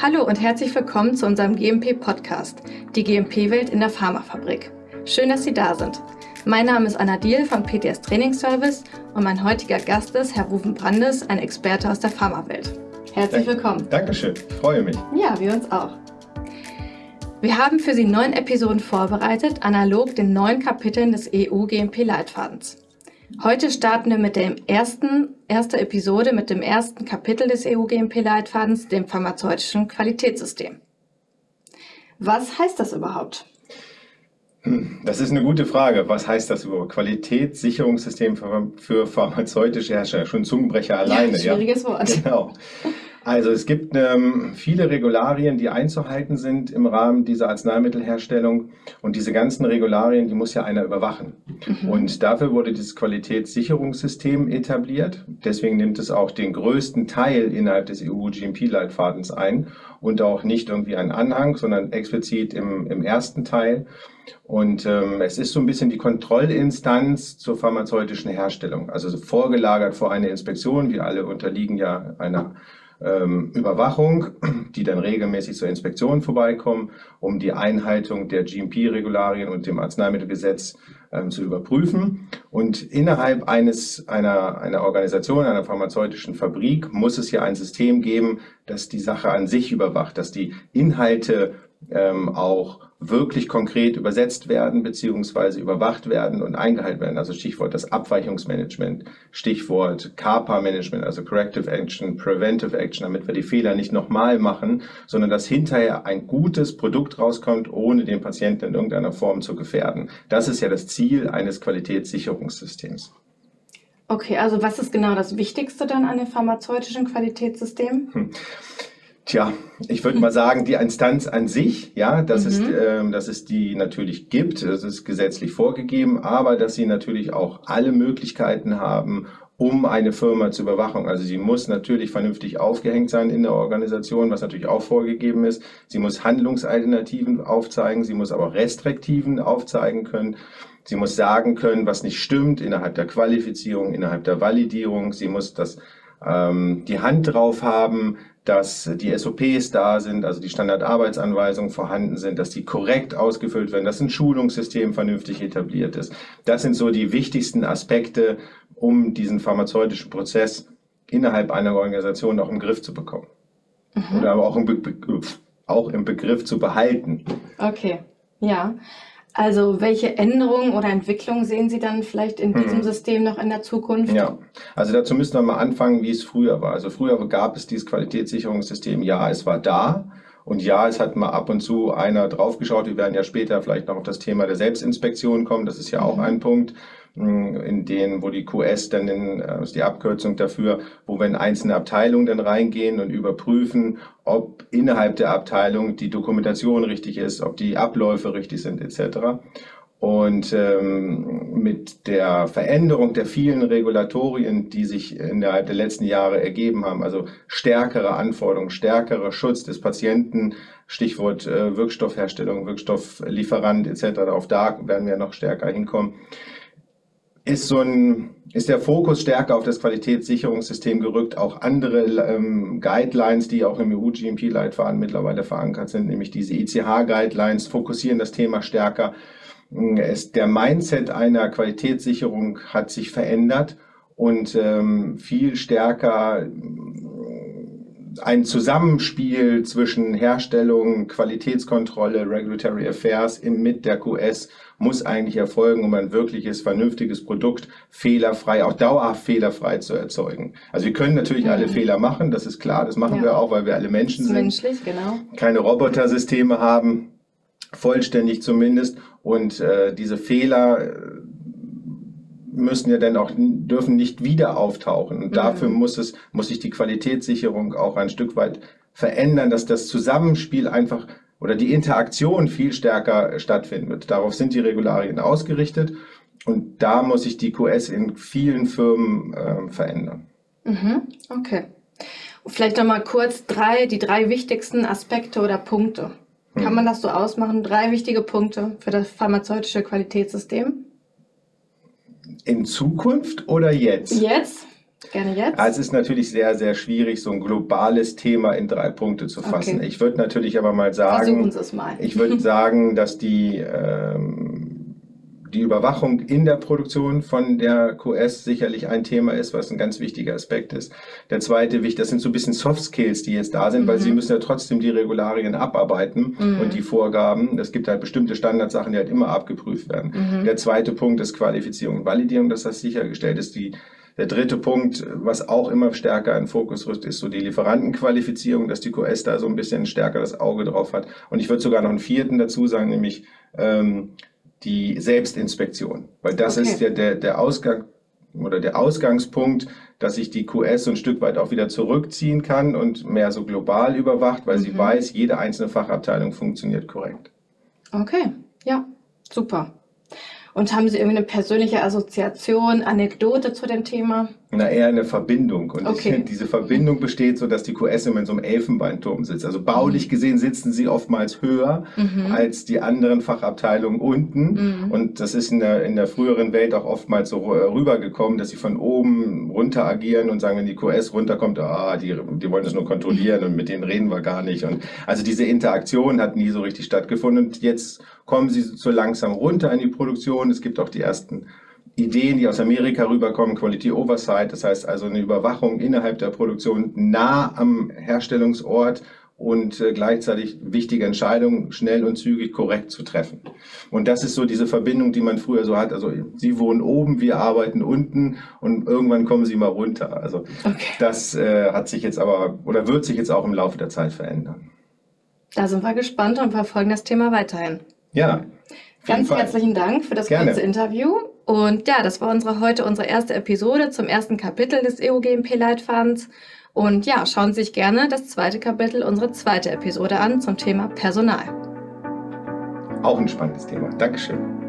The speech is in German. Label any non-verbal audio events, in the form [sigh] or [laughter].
Hallo und herzlich willkommen zu unserem GMP-Podcast, die GMP-Welt in der Pharmafabrik. Schön, dass Sie da sind. Mein Name ist Anna Diel von PTS Training Service und mein heutiger Gast ist Herr Rufen Brandes, ein Experte aus der Pharmawelt. Herzlich Dank, willkommen. Dankeschön, ich freue mich. Ja, wir uns auch. Wir haben für Sie neun Episoden vorbereitet, analog den neun Kapiteln des EU-GMP-Leitfadens. Heute starten wir mit der ersten, erster Episode mit dem ersten Kapitel des EU-GMP-Leitfadens, dem pharmazeutischen Qualitätssystem. Was heißt das überhaupt? Das ist eine gute Frage. Was heißt das überhaupt? Qualitätssicherungssystem für, für pharmazeutische Hersteller. Schon Zungenbrecher alleine. Ja, schwieriges ja? Wort. Genau. Also es gibt ähm, viele Regularien, die einzuhalten sind im Rahmen dieser Arzneimittelherstellung. Und diese ganzen Regularien, die muss ja einer überwachen. Mhm. Und dafür wurde dieses Qualitätssicherungssystem etabliert. Deswegen nimmt es auch den größten Teil innerhalb des EU-GMP-Leitfadens ein und auch nicht irgendwie ein Anhang, sondern explizit im, im ersten Teil. Und ähm, es ist so ein bisschen die Kontrollinstanz zur pharmazeutischen Herstellung, also vorgelagert vor eine Inspektion. Wir alle unterliegen ja einer ähm, Überwachung, die dann regelmäßig zur Inspektion vorbeikommen, um die Einhaltung der GMP-Regularien und dem Arzneimittelgesetz ähm, zu überprüfen. Und innerhalb eines, einer, einer Organisation, einer pharmazeutischen Fabrik muss es ja ein System geben, das die Sache an sich überwacht, dass die Inhalte ähm, auch wirklich konkret übersetzt werden beziehungsweise überwacht werden und eingehalten werden. Also Stichwort das Abweichungsmanagement, Stichwort CAPA-Management, also Corrective Action, Preventive Action, damit wir die Fehler nicht nochmal machen, sondern dass hinterher ein gutes Produkt rauskommt, ohne den Patienten in irgendeiner Form zu gefährden. Das ist ja das Ziel eines Qualitätssicherungssystems. Okay, also was ist genau das Wichtigste dann an dem pharmazeutischen Qualitätssystem? Hm. Tja, ich würde mal sagen, die Instanz an sich, ja, dass, mhm. es, ähm, dass es die natürlich gibt, das ist gesetzlich vorgegeben, aber dass sie natürlich auch alle Möglichkeiten haben, um eine Firma zu überwachen. Also sie muss natürlich vernünftig aufgehängt sein in der Organisation, was natürlich auch vorgegeben ist. Sie muss Handlungsalternativen aufzeigen, sie muss aber Restriktiven aufzeigen können. Sie muss sagen können, was nicht stimmt innerhalb der Qualifizierung, innerhalb der Validierung. Sie muss das ähm, die Hand drauf haben, dass die SOPs da sind, also die Standardarbeitsanweisungen vorhanden sind, dass die korrekt ausgefüllt werden, dass ein Schulungssystem vernünftig etabliert ist. Das sind so die wichtigsten Aspekte, um diesen pharmazeutischen Prozess innerhalb einer Organisation auch im Griff zu bekommen. Mhm. Oder aber auch im, auch im Begriff zu behalten. Okay, ja. Also welche Änderungen oder Entwicklungen sehen Sie dann vielleicht in diesem hm. System noch in der Zukunft? Ja, also dazu müssen wir mal anfangen, wie es früher war. Also früher gab es dieses Qualitätssicherungssystem, ja, es war da. Und ja, es hat mal ab und zu einer draufgeschaut. Wir werden ja später vielleicht noch auf das Thema der Selbstinspektion kommen. Das ist ja auch mhm. ein Punkt in denen, wo die QS dann in, das äh, ist die Abkürzung dafür, wo wir in einzelne Abteilungen dann reingehen und überprüfen, ob innerhalb der Abteilung die Dokumentation richtig ist, ob die Abläufe richtig sind, etc. Und ähm, mit der Veränderung der vielen Regulatorien, die sich innerhalb der letzten Jahre ergeben haben, also stärkere Anforderungen, stärkerer Schutz des Patienten, Stichwort äh, Wirkstoffherstellung, Wirkstofflieferant etc., auf da werden wir noch stärker hinkommen, ist so ein ist der Fokus stärker auf das Qualitätssicherungssystem gerückt. Auch andere ähm, Guidelines, die auch im EU-GMP-Leitfaden mittlerweile verankert sind, nämlich diese ICH-Guidelines, fokussieren das Thema stärker. Es, der Mindset einer Qualitätssicherung hat sich verändert und ähm, viel stärker ein Zusammenspiel zwischen Herstellung, Qualitätskontrolle, Regulatory Affairs mit der QS muss eigentlich erfolgen, um ein wirkliches, vernünftiges Produkt fehlerfrei, auch dauerhaft fehlerfrei zu erzeugen. Also wir können natürlich mhm. alle Fehler machen, das ist klar, das machen ja. wir auch, weil wir alle Menschen sind. Menschlich, genau. Keine Robotersysteme haben, vollständig zumindest. Und äh, diese Fehler äh, müssen ja dann auch, dürfen nicht wieder auftauchen. Und mhm. dafür muss es, muss sich die Qualitätssicherung auch ein Stück weit verändern, dass das Zusammenspiel einfach oder die Interaktion viel stärker stattfinden wird. Darauf sind die Regularien ausgerichtet und da muss sich die QS in vielen Firmen äh, verändern. Mhm, okay. Vielleicht nochmal kurz drei, die drei wichtigsten Aspekte oder Punkte. Kann man das so ausmachen? Drei wichtige Punkte für das pharmazeutische Qualitätssystem? In Zukunft oder jetzt? Jetzt. Gerne jetzt. Also es ist natürlich sehr, sehr schwierig, so ein globales Thema in drei Punkte zu fassen. Okay. Ich würde natürlich aber mal sagen, mal. ich würde [laughs] sagen, dass die, ähm, die Überwachung in der Produktion von der QS sicherlich ein Thema ist, was ein ganz wichtiger Aspekt ist. Der zweite wichtig, das sind so ein bisschen Soft Skills, die jetzt da sind, weil Mhm. sie müssen ja trotzdem die Regularien abarbeiten Mhm. und die Vorgaben. Es gibt halt bestimmte Standardsachen, die halt immer abgeprüft werden. Mhm. Der zweite Punkt ist Qualifizierung und Validierung, dass das sichergestellt ist. Die, der dritte Punkt, was auch immer stärker in Fokus rückt, ist so die Lieferantenqualifizierung, dass die QS da so ein bisschen stärker das Auge drauf hat. Und ich würde sogar noch einen vierten dazu sagen, nämlich ähm, die Selbstinspektion. Weil das Okay. ist ja der, der Ausgang oder der Ausgangspunkt, dass sich die QS so ein Stück weit auch wieder zurückziehen kann und mehr so global überwacht, weil sie Mhm. weiß, jede einzelne Fachabteilung funktioniert korrekt. Okay, ja, super. Und haben Sie irgendwie eine persönliche Assoziation, Anekdote zu dem Thema? Na, eher eine Verbindung. Und Okay. ich, [laughs] diese Verbindung besteht so, dass die QS immer in so einem Elfenbeinturm sitzt. Also baulich gesehen sitzen sie oftmals höher Mhm. als die anderen Fachabteilungen unten. Mhm. Und das ist in der, in der früheren Welt auch oftmals so äh, rübergekommen, dass sie von oben runter agieren und sagen, wenn die QS runterkommt, ah, die, die wollen das nur kontrollieren und mit denen reden wir gar nicht. Und also diese Interaktion hat nie so richtig stattgefunden. Und jetzt kommen sie so langsam runter in die Produktion. Es gibt auch die ersten Ideen, die aus Amerika rüberkommen, Quality Oversight, das heißt also eine Überwachung innerhalb der Produktion nah am Herstellungsort und äh, gleichzeitig wichtige Entscheidungen schnell und zügig korrekt zu treffen. Und das ist so diese Verbindung, die man früher so hat. Also Sie wohnen oben, wir arbeiten unten und irgendwann kommen Sie mal runter. Also Okay, das äh, hat sich jetzt aber oder wird sich jetzt auch im Laufe der Zeit verändern. da sind wir gespannt und verfolgen das Thema weiterhin. Ja. Ganz Fall. herzlichen Dank für das Gerne. kurze Interview. Und ja, das war unsere heute unsere erste Episode zum ersten Kapitel des EUGMP-Leitfadens. Und ja, schauen Sie sich gerne das zweite Kapitel, unsere zweite Episode an zum Thema Personal. Auch ein spannendes Thema. Dankeschön.